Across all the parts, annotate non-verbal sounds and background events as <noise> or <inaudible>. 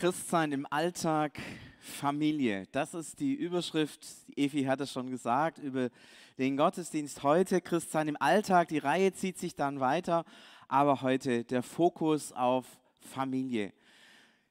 Christsein im Alltag, Familie. Das ist die Überschrift, Evi hat es schon gesagt, über den Gottesdienst heute. Christsein im Alltag, die Reihe zieht sich dann weiter, aber heute der Fokus auf Familie.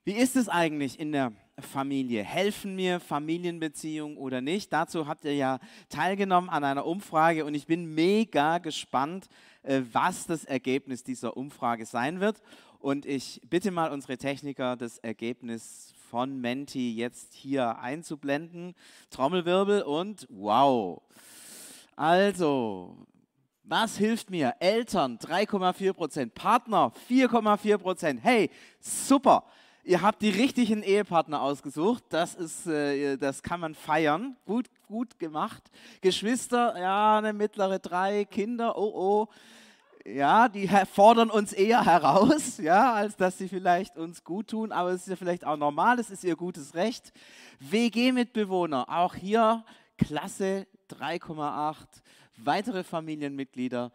Wie ist es eigentlich in der Familie? Helfen mir Familienbeziehungen oder nicht? Dazu habt ihr ja teilgenommen an einer Umfrage und ich bin mega gespannt, äh, was das Ergebnis dieser Umfrage sein wird. Und ich bitte mal unsere Techniker, das Ergebnis von Menti jetzt hier einzublenden. Trommelwirbel und wow. Also, was hilft mir? Eltern 3,4 Prozent, Partner 4,4 Prozent. Hey, super. Ihr habt die richtigen Ehepartner ausgesucht. Das, ist, äh, das kann man feiern. Gut, gut gemacht. Geschwister, ja, eine mittlere drei. Kinder, oh oh ja, die fordern uns eher heraus, <laughs> ja, als dass sie vielleicht uns gut tun, aber es ist ja vielleicht auch normal, es ist ihr gutes Recht. WG-Mitbewohner, auch hier Klasse 3,8, weitere Familienmitglieder,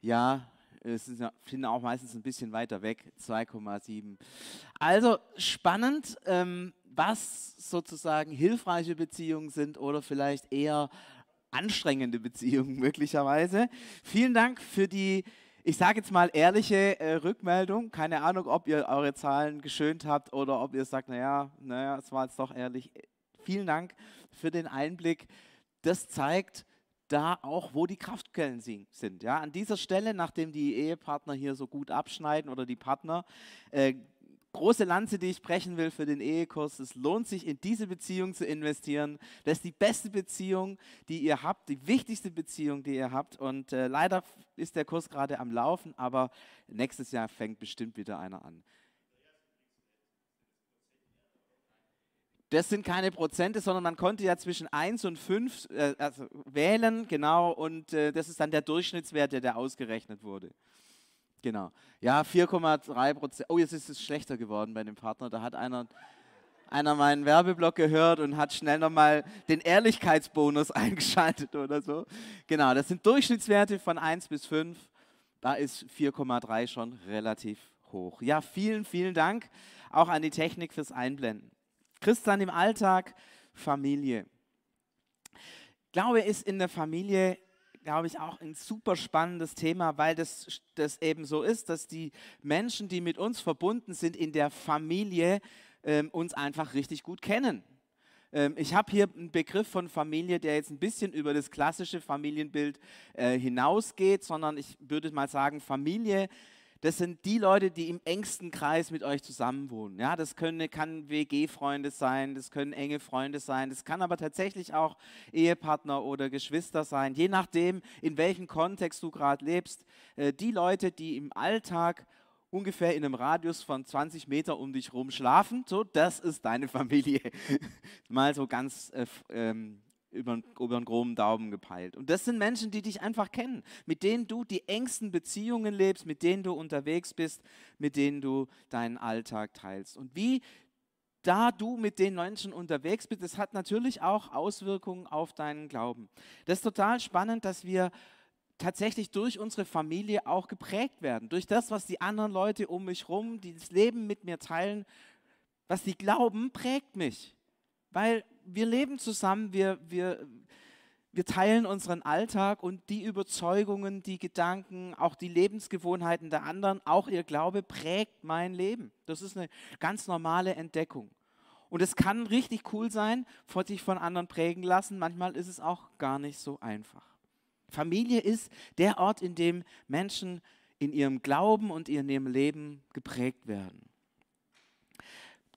ja, es sind auch meistens ein bisschen weiter weg, 2,7. Also spannend, ähm, was sozusagen hilfreiche Beziehungen sind oder vielleicht eher anstrengende Beziehungen <laughs> möglicherweise. Vielen Dank für die ich sage jetzt mal ehrliche äh, Rückmeldung. Keine Ahnung, ob ihr eure Zahlen geschönt habt oder ob ihr sagt, naja, naja, es war jetzt doch ehrlich. Vielen Dank für den Einblick. Das zeigt da auch, wo die Kraftquellen sind. Ja, an dieser Stelle, nachdem die Ehepartner hier so gut abschneiden oder die Partner, äh, große Lanze, die ich brechen will für den Ehekurs. Es lohnt sich, in diese Beziehung zu investieren. Das ist die beste Beziehung, die ihr habt, die wichtigste Beziehung, die ihr habt. Und äh, leider ist der Kurs gerade am Laufen, aber nächstes Jahr fängt bestimmt wieder einer an. Das sind keine Prozente, sondern man konnte ja zwischen 1 und 5 äh, also wählen, genau, und äh, das ist dann der Durchschnittswert, der, der ausgerechnet wurde. Genau. Ja, 4,3 Prozent. Oh, jetzt ist es schlechter geworden bei dem Partner. Da hat einer, einer meinen Werbeblock gehört und hat schnell nochmal den Ehrlichkeitsbonus <laughs> eingeschaltet oder so. Genau, das sind Durchschnittswerte von 1 bis 5. Da ist 4,3 schon relativ hoch. Ja, vielen, vielen Dank auch an die Technik fürs Einblenden. Christian im Alltag, Familie. Glaube, ist in der Familie glaube ich, auch ein super spannendes Thema, weil das, das eben so ist, dass die Menschen, die mit uns verbunden sind in der Familie, ähm, uns einfach richtig gut kennen. Ähm, ich habe hier einen Begriff von Familie, der jetzt ein bisschen über das klassische Familienbild äh, hinausgeht, sondern ich würde mal sagen, Familie das sind die Leute, die im engsten Kreis mit euch zusammenwohnen. Ja, das können, kann WG-Freunde sein, das können enge Freunde sein, das kann aber tatsächlich auch Ehepartner oder Geschwister sein, je nachdem, in welchem Kontext du gerade lebst. Äh, die Leute, die im Alltag ungefähr in einem Radius von 20 Meter um dich herum schlafen, so, das ist deine Familie. <laughs> Mal so ganz äh, ähm, über, über einen groben Daumen gepeilt. Und das sind Menschen, die dich einfach kennen, mit denen du die engsten Beziehungen lebst, mit denen du unterwegs bist, mit denen du deinen Alltag teilst. Und wie da du mit den Menschen unterwegs bist, das hat natürlich auch Auswirkungen auf deinen Glauben. Das ist total spannend, dass wir tatsächlich durch unsere Familie auch geprägt werden, durch das, was die anderen Leute um mich herum, die das Leben mit mir teilen, was sie glauben, prägt mich. Weil wir leben zusammen, wir, wir, wir teilen unseren Alltag und die Überzeugungen, die Gedanken, auch die Lebensgewohnheiten der anderen, auch ihr Glaube prägt mein Leben. Das ist eine ganz normale Entdeckung. Und es kann richtig cool sein, sich von anderen prägen lassen. Manchmal ist es auch gar nicht so einfach. Familie ist der Ort, in dem Menschen in ihrem Glauben und in ihrem Leben geprägt werden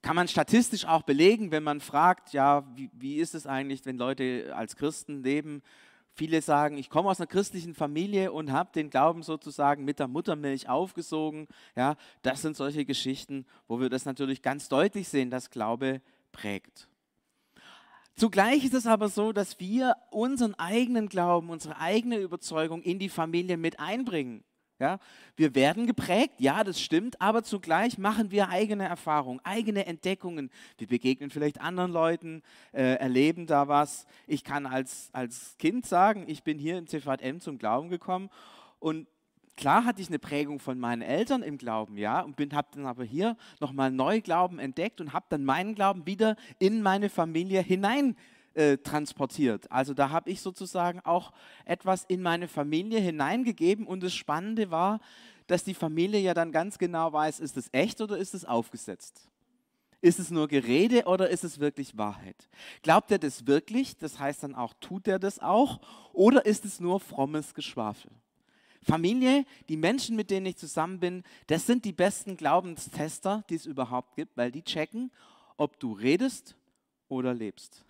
kann man statistisch auch belegen, wenn man fragt, ja, wie, wie ist es eigentlich, wenn Leute als Christen leben? Viele sagen, ich komme aus einer christlichen Familie und habe den Glauben sozusagen mit der Muttermilch aufgesogen. Ja, das sind solche Geschichten, wo wir das natürlich ganz deutlich sehen, dass Glaube prägt. Zugleich ist es aber so, dass wir unseren eigenen Glauben, unsere eigene Überzeugung in die Familie mit einbringen. Ja, wir werden geprägt, ja, das stimmt, aber zugleich machen wir eigene Erfahrungen, eigene Entdeckungen. Wir begegnen vielleicht anderen Leuten, äh, erleben da was. Ich kann als, als Kind sagen, ich bin hier im CVM zum Glauben gekommen und klar hatte ich eine Prägung von meinen Eltern im Glauben, ja, und habe dann aber hier nochmal neu Glauben entdeckt und habe dann meinen Glauben wieder in meine Familie hinein äh, transportiert. Also da habe ich sozusagen auch etwas in meine Familie hineingegeben und das Spannende war, dass die Familie ja dann ganz genau weiß, ist es echt oder ist es aufgesetzt? Ist es nur Gerede oder ist es wirklich Wahrheit? Glaubt er das wirklich? Das heißt dann auch, tut er das auch? Oder ist es nur frommes Geschwafel? Familie, die Menschen, mit denen ich zusammen bin, das sind die besten Glaubenstester, die es überhaupt gibt, weil die checken, ob du redest oder lebst.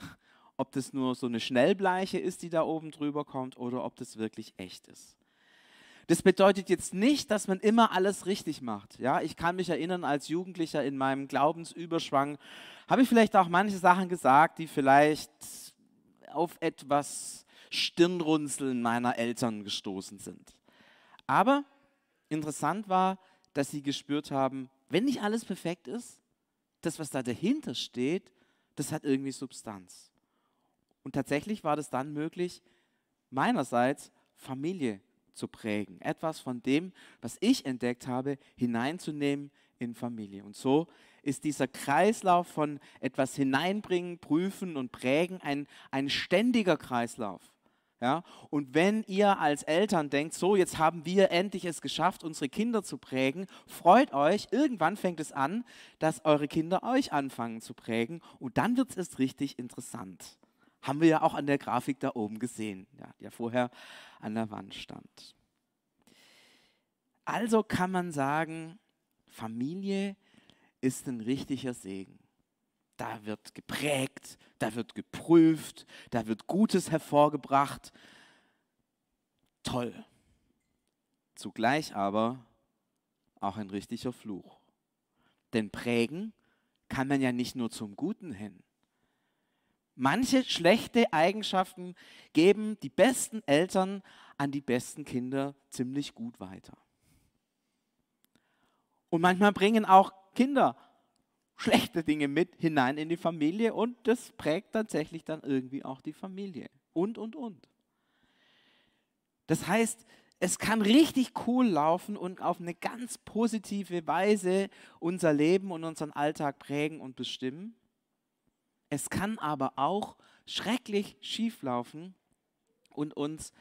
Ob das nur so eine Schnellbleiche ist, die da oben drüber kommt, oder ob das wirklich echt ist. Das bedeutet jetzt nicht, dass man immer alles richtig macht. Ja, ich kann mich erinnern, als Jugendlicher in meinem Glaubensüberschwang habe ich vielleicht auch manche Sachen gesagt, die vielleicht auf etwas Stirnrunzeln meiner Eltern gestoßen sind. Aber interessant war, dass sie gespürt haben, wenn nicht alles perfekt ist, das, was da dahinter steht, das hat irgendwie Substanz. Und tatsächlich war das dann möglich, meinerseits Familie zu prägen. Etwas von dem, was ich entdeckt habe, hineinzunehmen in Familie. Und so ist dieser Kreislauf von etwas hineinbringen, prüfen und prägen ein, ein ständiger Kreislauf. Ja? Und wenn ihr als Eltern denkt, so jetzt haben wir endlich es geschafft, unsere Kinder zu prägen, freut euch, irgendwann fängt es an, dass eure Kinder euch anfangen zu prägen und dann wird es richtig interessant. Haben wir ja auch an der Grafik da oben gesehen, ja, die ja vorher an der Wand stand. Also kann man sagen, Familie ist ein richtiger Segen. Da wird geprägt, da wird geprüft, da wird Gutes hervorgebracht. Toll. Zugleich aber auch ein richtiger Fluch. Denn prägen kann man ja nicht nur zum Guten hin. Manche schlechte Eigenschaften geben die besten Eltern an die besten Kinder ziemlich gut weiter. Und manchmal bringen auch Kinder schlechte Dinge mit hinein in die Familie und das prägt tatsächlich dann irgendwie auch die Familie. Und, und, und. Das heißt, es kann richtig cool laufen und auf eine ganz positive Weise unser Leben und unseren Alltag prägen und bestimmen. Es kann aber auch schrecklich schief laufen und uns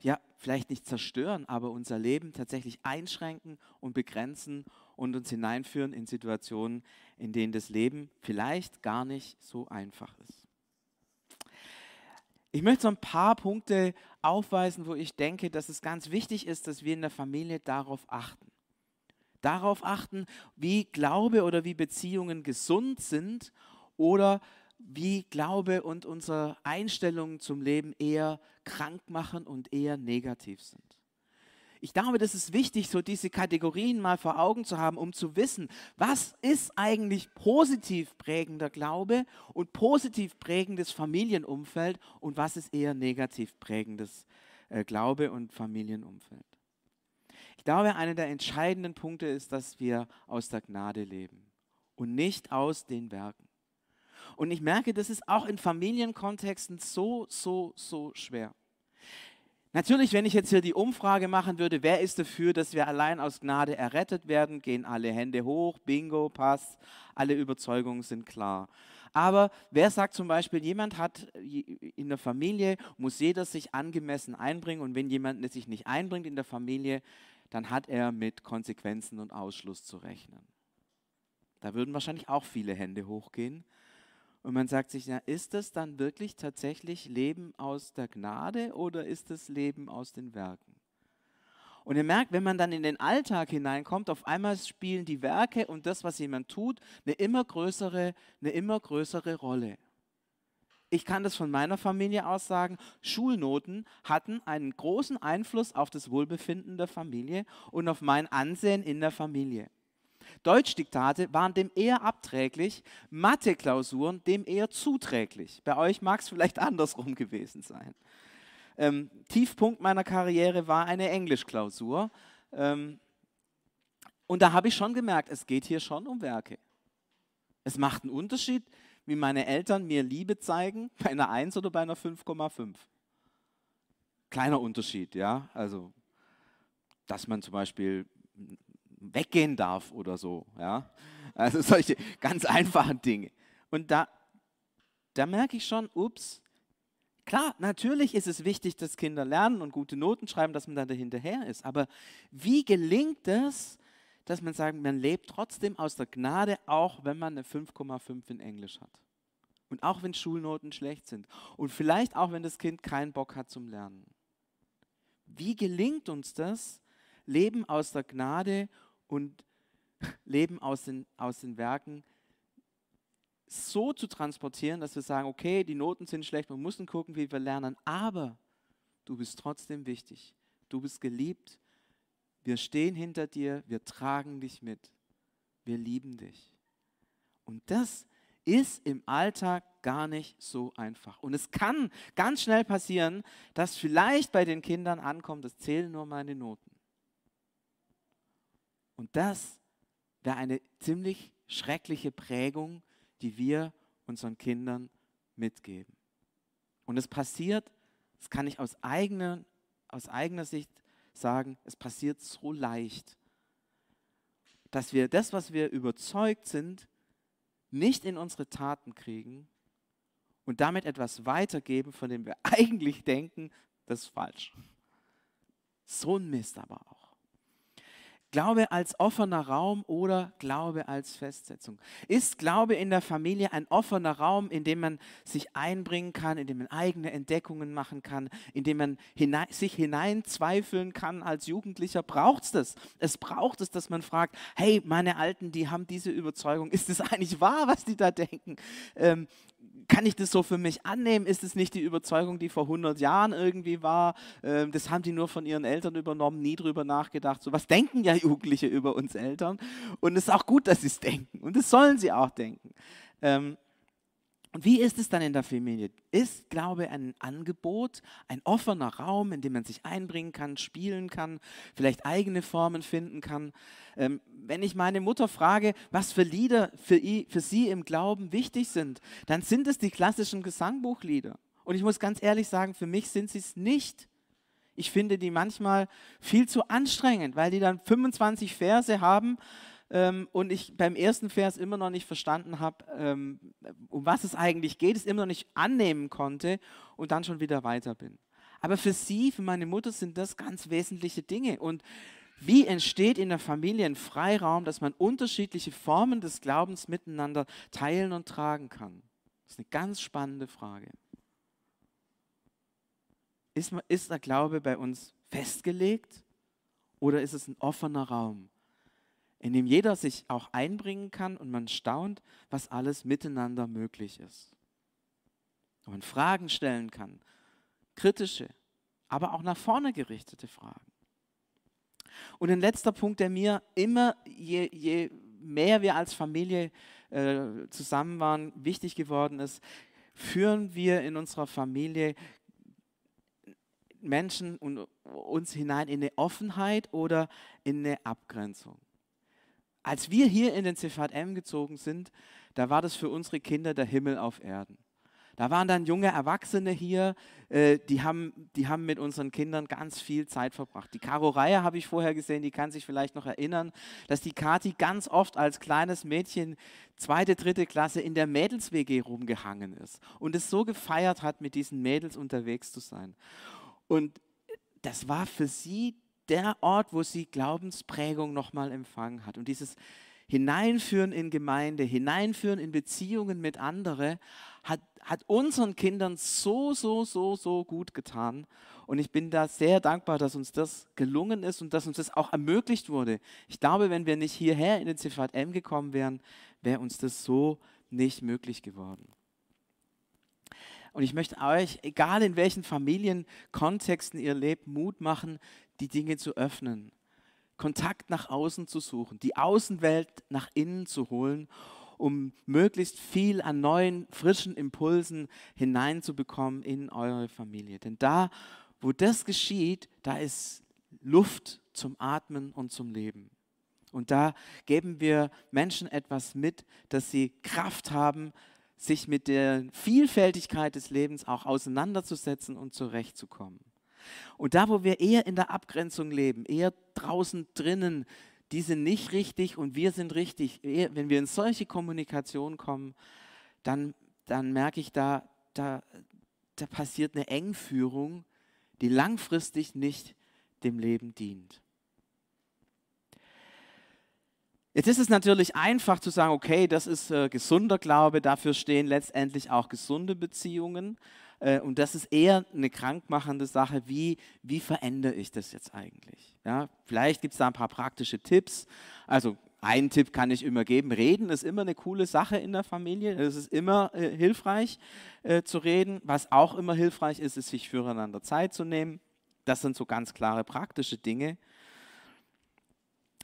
ja vielleicht nicht zerstören, aber unser Leben tatsächlich einschränken und begrenzen und uns hineinführen in Situationen, in denen das Leben vielleicht gar nicht so einfach ist. Ich möchte so ein paar Punkte aufweisen, wo ich denke, dass es ganz wichtig ist, dass wir in der Familie darauf achten. Darauf achten, wie Glaube oder wie Beziehungen gesund sind oder wie Glaube und unsere Einstellungen zum Leben eher krank machen und eher negativ sind. Ich glaube, das ist wichtig, so diese Kategorien mal vor Augen zu haben, um zu wissen, was ist eigentlich positiv prägender Glaube und positiv prägendes Familienumfeld und was ist eher negativ prägendes äh, Glaube und Familienumfeld. Ich glaube, einer der entscheidenden Punkte ist, dass wir aus der Gnade leben und nicht aus den Werken. Und ich merke, das ist auch in Familienkontexten so, so, so schwer. Natürlich, wenn ich jetzt hier die Umfrage machen würde, wer ist dafür, dass wir allein aus Gnade errettet werden, gehen alle Hände hoch, bingo, passt, alle Überzeugungen sind klar. Aber wer sagt zum Beispiel, jemand hat in der Familie, muss jeder sich angemessen einbringen und wenn jemand sich nicht einbringt in der Familie, dann hat er mit Konsequenzen und Ausschluss zu rechnen. Da würden wahrscheinlich auch viele Hände hochgehen. Und man sagt sich, ja, ist das dann wirklich tatsächlich Leben aus der Gnade oder ist es Leben aus den Werken? Und ihr merkt, wenn man dann in den Alltag hineinkommt, auf einmal spielen die Werke und das, was jemand tut, eine immer größere, eine immer größere Rolle. Ich kann das von meiner Familie aus sagen, Schulnoten hatten einen großen Einfluss auf das Wohlbefinden der Familie und auf mein Ansehen in der Familie. Deutschdiktate waren dem eher abträglich, Mathe-Klausuren dem eher zuträglich. Bei euch mag es vielleicht <laughs> andersrum gewesen sein. Ähm, Tiefpunkt meiner Karriere war eine Englischklausur. Ähm, und da habe ich schon gemerkt, es geht hier schon um Werke. Es macht einen Unterschied, wie meine Eltern mir Liebe zeigen, <laughs> bei einer 1 oder bei einer 5,5. Kleiner Unterschied, ja. Also dass man zum Beispiel weggehen darf oder so. Ja? Also solche ganz einfachen Dinge. Und da, da merke ich schon, ups, klar, natürlich ist es wichtig, dass Kinder lernen und gute Noten schreiben, dass man da hinterher ist. Aber wie gelingt es, dass man sagt, man lebt trotzdem aus der Gnade, auch wenn man eine 5,5 in Englisch hat? Und auch wenn Schulnoten schlecht sind. Und vielleicht auch, wenn das Kind keinen Bock hat zum Lernen. Wie gelingt uns das, Leben aus der Gnade und Leben aus den, aus den Werken so zu transportieren, dass wir sagen, okay, die Noten sind schlecht, wir müssen gucken, wie wir lernen, aber du bist trotzdem wichtig. Du bist geliebt. Wir stehen hinter dir, wir tragen dich mit. Wir lieben dich. Und das ist im Alltag gar nicht so einfach. Und es kann ganz schnell passieren, dass vielleicht bei den Kindern ankommt, es zählen nur meine Noten. Und das wäre eine ziemlich schreckliche Prägung, die wir unseren Kindern mitgeben. Und es passiert, das kann ich aus eigener, aus eigener Sicht sagen, es passiert so leicht, dass wir das, was wir überzeugt sind, nicht in unsere Taten kriegen und damit etwas weitergeben, von dem wir <laughs> eigentlich denken, das ist falsch. So ein Mist aber auch. Glaube als offener Raum oder Glaube als Festsetzung. Ist Glaube in der Familie ein offener Raum, in dem man sich einbringen kann, in dem man eigene Entdeckungen machen kann, in dem man hinein, sich hineinzweifeln kann als Jugendlicher? Braucht es das? Es braucht es, dass man fragt, hey, meine Alten, die haben diese Überzeugung, ist es eigentlich wahr, was die da denken? Ähm, kann ich das so für mich annehmen? Ist es nicht die Überzeugung, die vor 100 Jahren irgendwie war? Ähm, das haben die nur von ihren Eltern übernommen, nie drüber nachgedacht. So was denken ja <laughs> Jugendliche über uns Eltern. Und es ist auch gut, dass sie es denken. Und das sollen sie auch denken. Ähm, und wie ist es dann in der Familie? Ist Glaube ein Angebot, ein offener Raum, in dem man sich einbringen kann, spielen kann, vielleicht eigene Formen finden kann? Ähm, wenn ich meine Mutter frage, was für Lieder für, für sie im Glauben wichtig sind, dann sind es die klassischen Gesangbuchlieder. Und ich muss ganz ehrlich sagen, für mich sind sie es nicht. Ich finde die manchmal viel zu anstrengend, weil die dann 25 Verse haben, ähm, und ich beim ersten Vers immer noch nicht verstanden habe, ähm, um was es eigentlich geht, es immer noch nicht annehmen konnte und dann schon wieder weiter bin. Aber für sie, für meine Mutter sind das ganz wesentliche Dinge. Und wie entsteht in der Familie ein Freiraum, dass man unterschiedliche Formen des Glaubens miteinander teilen und tragen kann? Das ist eine ganz spannende Frage. Ist, ist der Glaube bei uns festgelegt oder ist es ein offener Raum, in dem jeder sich auch einbringen kann und man staunt, was alles miteinander möglich ist. Und man Fragen stellen kann, kritische, aber auch nach vorne gerichtete Fragen. Und ein letzter Punkt, der mir immer, je, je mehr wir als Familie äh, zusammen waren, wichtig geworden ist, führen wir in unserer Familie Menschen und uns hinein in eine Offenheit oder in eine Abgrenzung. Als wir hier in den CVM gezogen sind, da war das für unsere Kinder der Himmel auf Erden. Da waren dann junge Erwachsene hier, äh, die, haben, die haben mit unseren Kindern ganz viel Zeit verbracht. Die Caro Reihe habe ich vorher gesehen, die kann sich vielleicht noch erinnern, dass die Kati ganz oft als kleines Mädchen, zweite, dritte Klasse, in der Mädels-WG rumgehangen ist und es so gefeiert hat, mit diesen Mädels unterwegs zu sein. Und das war für sie der Ort, wo sie Glaubensprägung nochmal empfangen hat. Und dieses Hineinführen in Gemeinde, Hineinführen in Beziehungen mit anderen, hat, hat unseren Kindern so, so, so, so gut getan. Und ich bin da sehr dankbar, dass uns das gelungen ist und dass uns das auch ermöglicht wurde. Ich glaube, wenn wir nicht hierher in den CVM gekommen wären, wäre uns das so nicht möglich geworden. Und ich möchte euch, egal in welchen Familienkontexten ihr lebt, Mut machen, die Dinge zu öffnen, Kontakt nach außen zu suchen, die Außenwelt nach innen zu holen, um möglichst viel an neuen, frischen Impulsen hineinzubekommen in eure Familie. Denn da, wo das geschieht, da ist Luft zum Atmen und zum Leben. Und da geben wir Menschen etwas mit, dass sie Kraft haben, sich mit der Vielfältigkeit des Lebens auch auseinanderzusetzen und zurechtzukommen. Und da, wo wir eher in der Abgrenzung leben, eher draußen drinnen, die sind nicht richtig und wir sind richtig, wenn wir in solche Kommunikation kommen, dann, dann merke ich, da, da, da passiert eine Engführung, die langfristig nicht dem Leben dient. Jetzt ist es natürlich einfach zu sagen, okay, das ist äh, gesunder Glaube, dafür stehen letztendlich auch gesunde Beziehungen. Äh, und das ist eher eine krankmachende Sache, wie, wie verändere ich das jetzt eigentlich? Ja, vielleicht gibt es da ein paar praktische Tipps. Also einen Tipp kann ich immer geben, reden ist immer eine coole Sache in der Familie. Es ist immer äh, hilfreich äh, zu reden. Was auch immer hilfreich ist, ist, sich füreinander Zeit zu nehmen. Das sind so ganz klare praktische Dinge.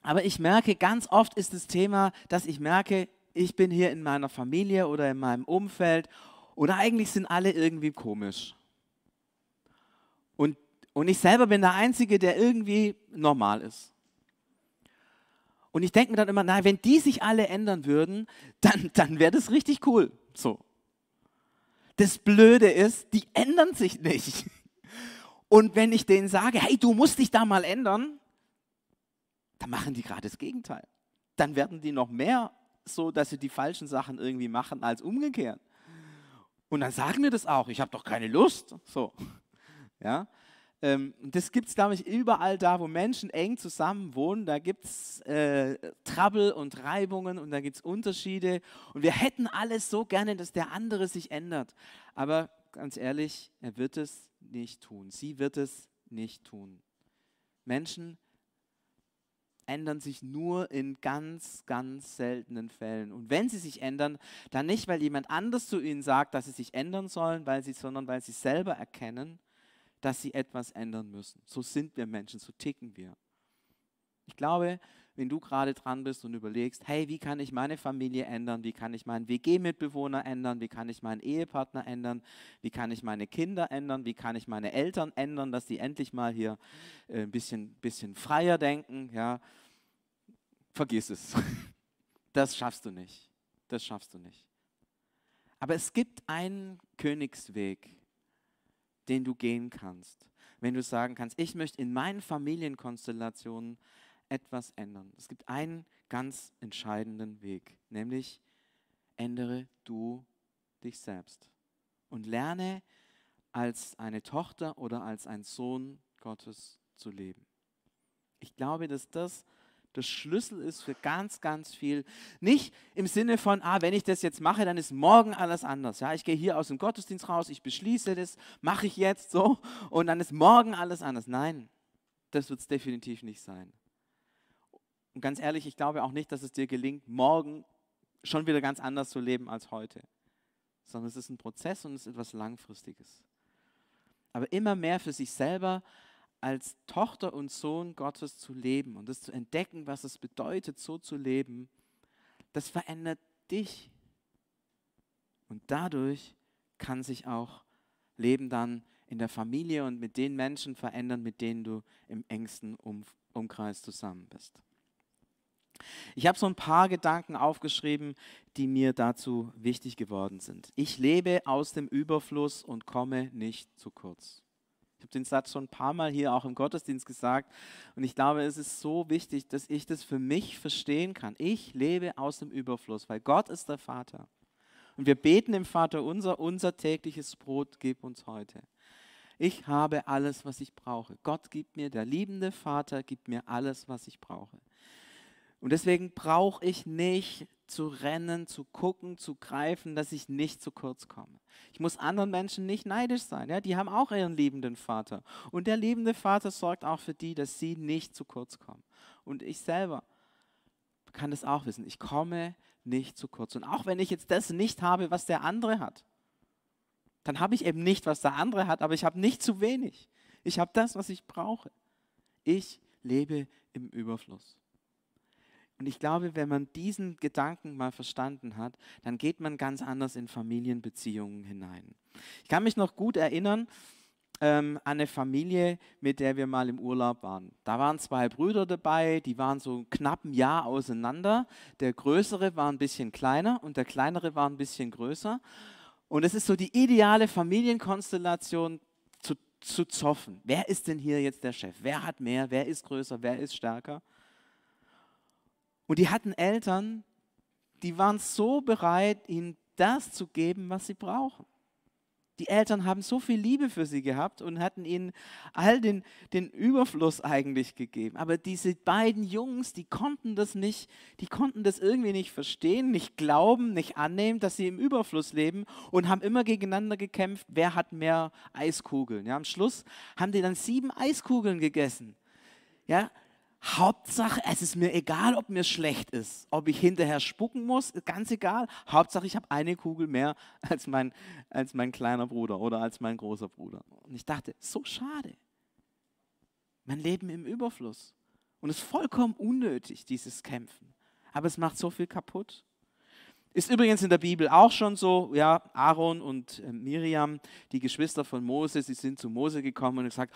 Aber ich merke, ganz oft ist das Thema, dass ich merke, ich bin hier in meiner Familie oder in meinem Umfeld und eigentlich sind alle irgendwie komisch. Und, und ich selber bin der Einzige, der irgendwie normal ist. Und ich denke mir dann immer, nein, wenn die sich alle ändern würden, dann, dann wäre das richtig cool. So. Das Blöde ist, die ändern sich nicht. Und wenn ich denen sage, hey, du musst dich da mal ändern, dann machen die gerade das Gegenteil. Dann werden die noch mehr so, dass sie die falschen Sachen irgendwie machen, als umgekehrt. Und dann sagen wir das auch, ich habe doch keine Lust. So. <laughs> Ja? Ähm, das gibt es, glaube ich, überall da, wo Menschen eng zusammen wohnen. Da gibt es äh, Trouble und Reibungen und da gibt es Unterschiede. Und wir hätten alles so gerne, dass der andere sich ändert. Aber ganz ehrlich, er wird es nicht tun. Sie wird es nicht tun. Menschen ändern sich nur in ganz, ganz seltenen Fällen. Und wenn sie sich ändern, dann nicht, weil jemand anders zu ihnen sagt, dass sie sich ändern sollen, weil sie, sondern weil sie selber erkennen, dass sie etwas ändern müssen. So sind wir Menschen, so ticken wir. Ich glaube, wenn du gerade dran bist und überlegst, hey, wie kann ich meine Familie ändern, wie kann ich meinen WG-Mitbewohner ändern, wie kann ich meinen Ehepartner ändern, wie kann ich meine Kinder ändern, wie kann ich meine Eltern ändern, dass die endlich mal hier äh, ein bisschen, bisschen freier denken, ja, vergiss es. <laughs> Das schaffst du nicht. Das schaffst du nicht. Aber es gibt einen Königsweg, den du gehen kannst, wenn du sagen kannst, ich möchte in meinen Familienkonstellationen etwas ändern. Es gibt einen ganz entscheidenden Weg, nämlich ändere du dich selbst und lerne als eine Tochter oder als ein Sohn Gottes zu leben. Ich glaube, dass das der Schlüssel ist für ganz, ganz viel. Nicht im Sinne von, ah, wenn ich das jetzt mache, dann ist morgen alles anders. Ja, ich gehe hier aus dem Gottesdienst raus, ich beschließe das, mache ich jetzt so und dann ist morgen alles anders. Nein, das wird es definitiv nicht sein. Und ganz ehrlich, ich glaube auch nicht, dass es dir gelingt, morgen schon wieder ganz anders zu leben als heute. Sondern es ist ein Prozess und es ist etwas Langfristiges. Aber immer mehr für sich selber als Tochter und Sohn Gottes zu leben und das zu entdecken, was es bedeutet, so zu leben, das verändert dich. Und dadurch kann sich auch Leben dann in der Familie und mit den Menschen verändern, mit denen du im engsten um Umkreis zusammen bist. Ich habe so ein paar Gedanken aufgeschrieben, die mir dazu wichtig geworden sind. Ich lebe aus dem Überfluss und komme nicht zu kurz. Ich habe den Satz schon ein paar Mal hier auch im Gottesdienst gesagt und ich glaube, es ist so wichtig, dass ich das für mich verstehen kann. Ich lebe aus dem Überfluss, weil Gott ist der Vater. Und wir beten dem Vater unser, unser tägliches Brot gib uns heute. Ich habe alles, was ich brauche. Gott gibt mir, der liebende Vater gibt mir alles, was ich brauche. Und deswegen brauche ich nicht zu rennen, zu gucken, zu greifen, dass ich nicht zu kurz komme. Ich muss anderen Menschen nicht neidisch sein. Ja? Die haben auch ihren liebenden Vater. Und der liebende Vater sorgt auch für die, dass sie nicht zu kurz kommen. Und ich selber kann das auch wissen. Ich komme nicht zu kurz. Und auch wenn ich jetzt das nicht habe, was der andere hat, dann habe ich eben nicht, was der andere hat, aber ich habe nicht zu wenig. Ich habe das, was ich brauche. Ich lebe im Überfluss. Und ich glaube, wenn man diesen Gedanken mal verstanden hat, dann geht man ganz anders in Familienbeziehungen hinein. Ich kann mich noch gut erinnern ähm, an eine Familie, mit der wir mal im Urlaub waren. Da waren zwei Brüder dabei, die waren so knapp ein Jahr auseinander. Der größere war ein bisschen kleiner und der kleinere war ein bisschen größer. Und es ist so die ideale Familienkonstellation, zu zoffen. Wer ist denn hier jetzt der Chef? Wer hat mehr? Wer ist größer? Wer ist stärker? Und die hatten Eltern, die waren so bereit, ihnen das zu geben, was sie brauchen. Die Eltern haben so viel Liebe für sie gehabt und hatten ihnen all den, den Überfluss eigentlich gegeben. Aber diese beiden Jungs, die konnten das nicht, die konnten das irgendwie nicht verstehen, nicht glauben, nicht annehmen, dass sie im Überfluss leben und haben immer gegeneinander gekämpft, wer hat mehr Eiskugeln. Ja, am Schluss haben die dann sieben Eiskugeln gegessen. Ja, Hauptsache, es ist mir egal, ob mir schlecht ist, ob ich hinterher spucken muss, ganz egal. Hauptsache, ich habe eine Kugel mehr <laughs> als mein, als mein kleiner Bruder oder als mein großer Bruder. Und ich dachte, so schade. Mein Leben im Überfluss. Und es ist vollkommen unnötig, dieses Kämpfen. Aber es macht so viel kaputt. Ist übrigens in der Bibel auch schon so, ja, Aaron und äh, Miriam, die Geschwister von Mose, sie sind zu Mose gekommen und gesagt,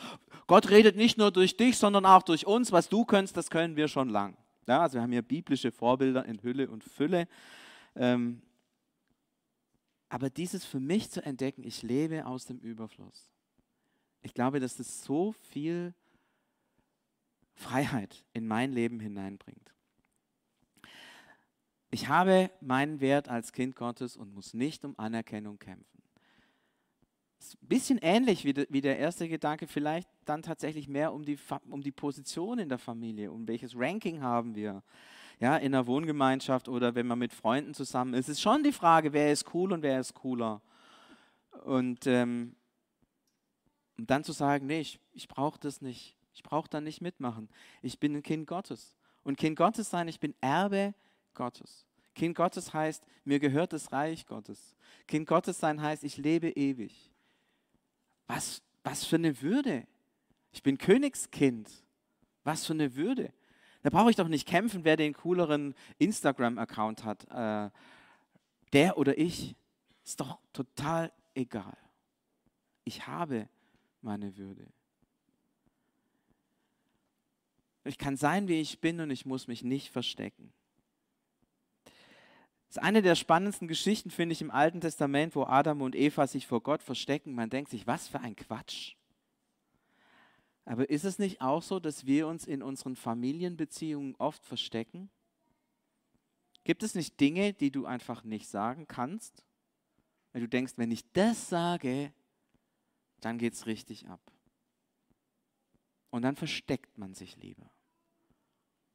Gott redet nicht nur durch dich, sondern auch durch uns. Was du kannst, das können wir schon lang. Ja, also wir haben hier biblische Vorbilder in Hülle und Fülle. Ähm, aber dieses für mich zu entdecken, ich lebe aus dem Überfluss. Ich glaube, dass das so viel Freiheit in mein Leben hineinbringt. Ich habe meinen Wert als Kind Gottes und muss nicht um Anerkennung kämpfen. Ist ein bisschen ähnlich wie, de, wie der erste Gedanke, vielleicht dann tatsächlich mehr um die, um die Position in der Familie, um welches Ranking haben wir ja, in der Wohngemeinschaft oder wenn man mit Freunden zusammen ist. Es ist schon die Frage, wer ist cool und wer ist cooler. Und ähm, dann zu sagen, nee, ich, ich brauche das nicht. Ich brauche da nicht mitmachen. Ich bin ein Kind Gottes. Und Kind Gottes sein, ich bin Erbe Gottes. Kind Gottes heißt, mir gehört das Reich Gottes. Kind Gottes sein heißt, ich lebe ewig. Was, was für eine Würde. Ich bin Königskind. Was für eine Würde. Da brauche ich doch nicht kämpfen, wer den cooleren Instagram-Account hat. Äh, der oder ich. Ist doch total egal. Ich habe meine Würde. Ich kann sein, wie ich bin und ich muss mich nicht verstecken. Das ist eine der spannendsten Geschichten, finde ich, im Alten Testament, wo Adam und Eva sich vor Gott verstecken. Man denkt sich, was für ein Quatsch. Aber ist es nicht auch so, dass wir uns in unseren Familienbeziehungen oft verstecken? Gibt es nicht Dinge, die du einfach nicht sagen kannst? Weil du denkst, wenn ich das sage, dann geht es richtig ab. Und dann versteckt man sich lieber.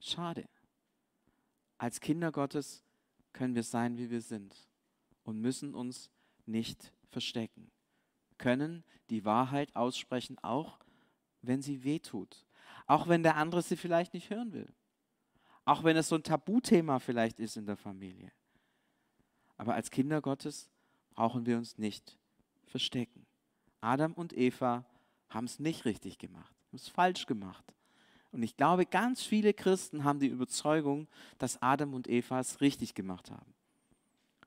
Schade. Als Kinder Gottes können wir sein, wie wir sind und müssen uns nicht verstecken. Können die Wahrheit aussprechen, auch wenn sie weh tut. Auch wenn der andere sie vielleicht nicht hören will. Auch wenn es so ein Tabuthema vielleicht ist in der Familie. Aber als Kinder Gottes brauchen wir uns nicht verstecken. Adam und Eva haben es nicht richtig gemacht, haben es falsch gemacht. Und ich glaube, ganz viele Christen haben die Überzeugung, dass Adam und Eva es richtig gemacht haben.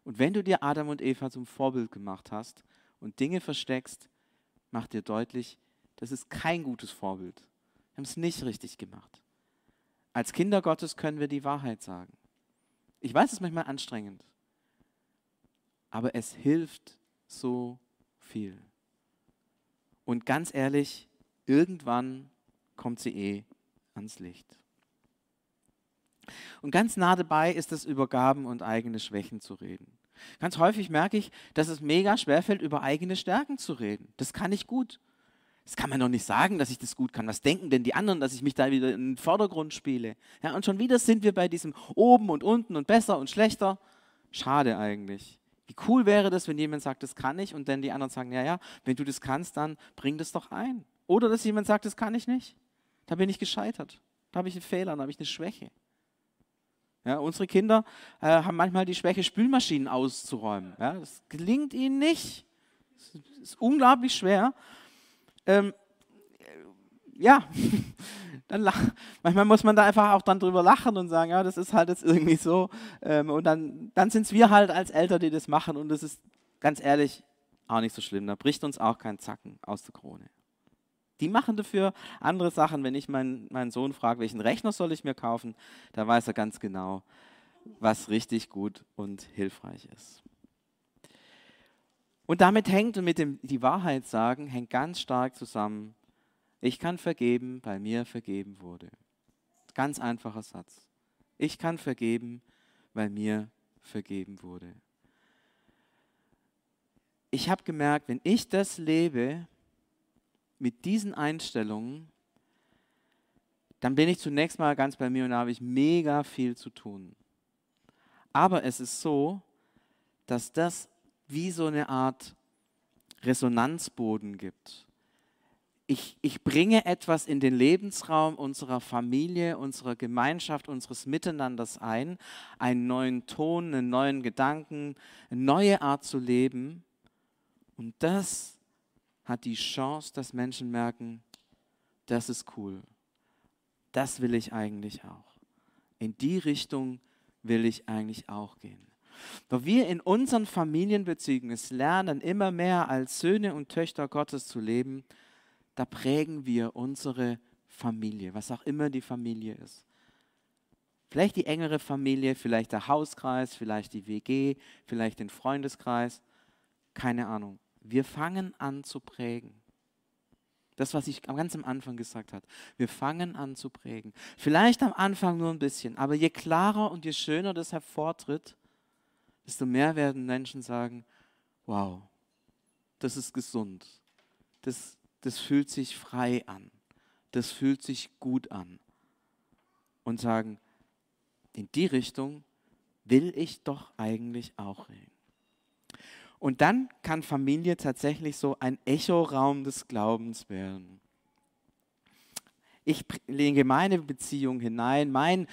Und wenn du dir Adam und Eva zum Vorbild gemacht hast und Dinge versteckst, mach dir deutlich, das ist kein gutes Vorbild. Wir haben es nicht richtig gemacht. Als Kinder Gottes können wir die Wahrheit sagen. Ich weiß, es ist manchmal anstrengend, aber es hilft so viel. Und ganz ehrlich, irgendwann kommt sie eh ans Licht. Und ganz nah dabei ist es, über Gaben und eigene Schwächen zu reden. Ganz häufig merke ich, dass es mega schwerfällt, über eigene Stärken zu reden. Das kann ich gut. Das kann man doch nicht sagen, dass ich das gut kann. Was denken denn die anderen, dass ich mich da wieder in den Vordergrund spiele? Ja, und schon wieder sind wir bei diesem oben und unten und besser und schlechter. Schade eigentlich. Wie cool wäre das, wenn jemand sagt, das kann ich und dann die anderen sagen, ja, ja, wenn du das kannst, dann bring das doch ein. Oder dass jemand sagt, das kann ich nicht. Da bin ich gescheitert. Da habe ich einen Fehler, da habe ich eine Schwäche. Ja, unsere Kinder äh, haben manchmal die Schwäche, Spülmaschinen auszuräumen. Ja, das gelingt ihnen nicht. Das ist unglaublich schwer. Ähm, ja, <laughs> dann lach, manchmal muss man da einfach auch dann drüber lachen und sagen, ja, das ist halt jetzt irgendwie so. Ähm, und dann, dann sind es wir halt als Eltern, die das machen. Und das ist ganz ehrlich auch nicht so schlimm. Da bricht uns auch kein Zacken aus der Krone. Die machen dafür andere Sachen. Wenn ich meinen, meinen Sohn frage, welchen Rechner soll ich mir kaufen, da weiß er ganz genau, was richtig gut und hilfreich ist. Und damit hängt und mit dem die Wahrheit sagen, hängt ganz stark zusammen. Ich kann vergeben, weil mir vergeben wurde. Ganz einfacher Satz. Ich kann vergeben, weil mir vergeben wurde. Ich habe gemerkt, wenn ich das lebe mit diesen Einstellungen, dann bin ich zunächst mal ganz bei mir und da habe ich mega viel zu tun. Aber es ist so, dass das wie so eine Art Resonanzboden gibt. Ich, ich bringe etwas in den Lebensraum unserer Familie, unserer Gemeinschaft, unseres Miteinanders ein, einen neuen Ton, einen neuen Gedanken, eine neue Art zu leben. Und das hat die Chance, dass Menschen merken, das ist cool. Das will ich eigentlich auch. In die Richtung will ich eigentlich auch gehen. Doch wir in unseren Familienbeziehungen es lernen, immer mehr als Söhne und Töchter Gottes zu leben, da prägen wir unsere Familie, was auch immer die Familie ist. Vielleicht die engere Familie, vielleicht der Hauskreis, vielleicht die WG, vielleicht den Freundeskreis, keine Ahnung. Wir fangen an zu prägen. Das, was ich ganz am Anfang gesagt habe. Wir fangen an zu prägen. Vielleicht am Anfang nur ein bisschen, aber je klarer und je schöner das hervortritt, desto mehr werden Menschen sagen, wow, das ist gesund. Das, das fühlt sich frei an. Das fühlt sich gut an. Und sagen, in die Richtung will ich doch eigentlich auch reden. Und dann kann Familie tatsächlich so ein Echoraum des Glaubens werden. Ich lege meine Beziehung hinein, mein,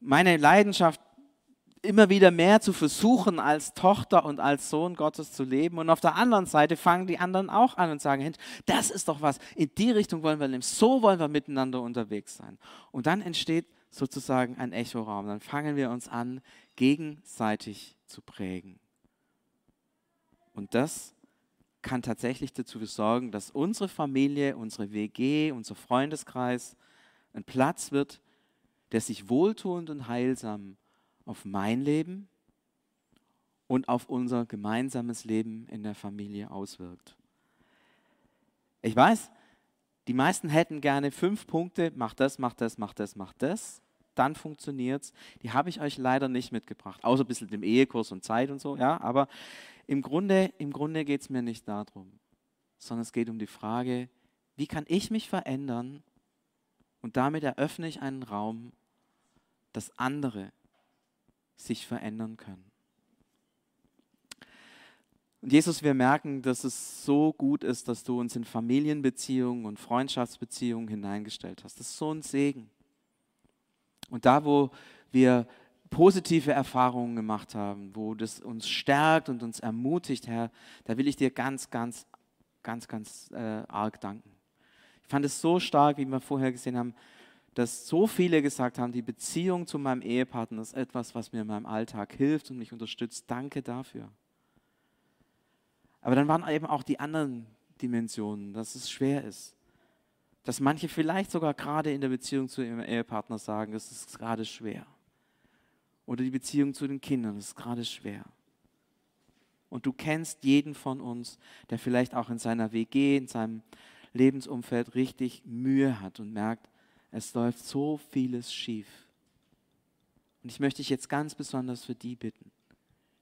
meine Leidenschaft immer wieder mehr zu versuchen, als Tochter und als Sohn Gottes zu leben. Und auf der anderen Seite fangen die anderen auch an und sagen, das ist doch was, in die Richtung wollen wir nehmen, so wollen wir miteinander unterwegs sein. Und dann entsteht sozusagen ein Echoraum. Dann fangen wir uns an, gegenseitig zu prägen. Und das kann tatsächlich dazu sorgen, dass unsere Familie, unsere WG, unser Freundeskreis ein Platz wird, der sich wohltuend und heilsam auf mein Leben und auf unser gemeinsames Leben in der Familie auswirkt. Ich weiß, die meisten hätten gerne fünf Punkte, mach das, mach das, mach das, mach das, dann funktioniert es. Die habe ich euch leider nicht mitgebracht, außer ein bisschen dem Ehekurs und Zeit und so, ja, aber im Grunde, im Grunde geht es mir nicht darum, sondern es geht um die Frage, wie kann ich mich verändern und damit eröffne ich einen Raum, dass andere sich verändern können. Und Jesus, wir merken, dass es so gut ist, dass du uns in Familienbeziehungen und Freundschaftsbeziehungen hineingestellt hast. Das ist so ein Segen. Und da, wo wir positive Erfahrungen gemacht haben, wo das uns stärkt und uns ermutigt, Herr, da will ich dir ganz, ganz, ganz, ganz äh, arg danken. Ich fand es so stark, wie wir vorher gesehen haben, dass so viele gesagt haben, die Beziehung zu meinem Ehepartner ist etwas, was mir in meinem Alltag hilft und mich unterstützt. Danke dafür. Aber dann waren eben auch die anderen Dimensionen, dass es schwer ist. Dass manche vielleicht sogar gerade in der Beziehung zu ihrem Ehepartner sagen, es ist gerade schwer. Oder die Beziehung zu den Kindern, das ist gerade schwer. Und du kennst jeden von uns, der vielleicht auch in seiner WG, in seinem Lebensumfeld richtig Mühe hat und merkt, es läuft so vieles schief. Und ich möchte dich jetzt ganz besonders für die bitten,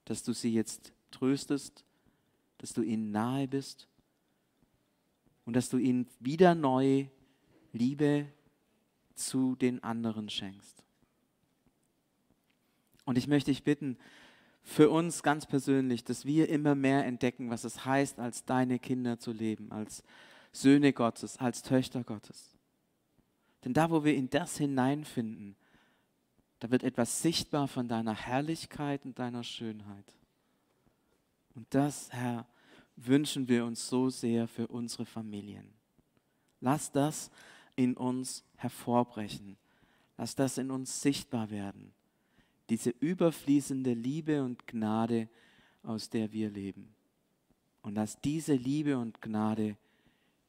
dass du sie jetzt tröstest, dass du ihnen nahe bist und dass du ihnen wieder neu Liebe zu den anderen schenkst. Und ich möchte dich bitten, für uns ganz persönlich, dass wir immer mehr entdecken, was es heißt, als deine Kinder zu leben, als Söhne Gottes, als Töchter Gottes. Denn da, wo wir in das hineinfinden, da wird etwas sichtbar von deiner Herrlichkeit und deiner Schönheit. Und das, Herr, wünschen wir uns so sehr für unsere Familien. Lass das in uns hervorbrechen. Lass das in uns sichtbar werden diese überfließende Liebe und Gnade, aus der wir leben. Und lass diese Liebe und Gnade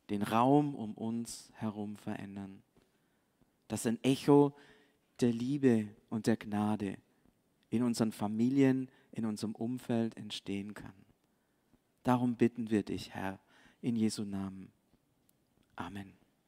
den Raum um uns herum verändern. Dass ein Echo der Liebe und der Gnade in unseren Familien, in unserem Umfeld entstehen kann. Darum bitten wir dich, Herr, in Jesu Namen. Amen.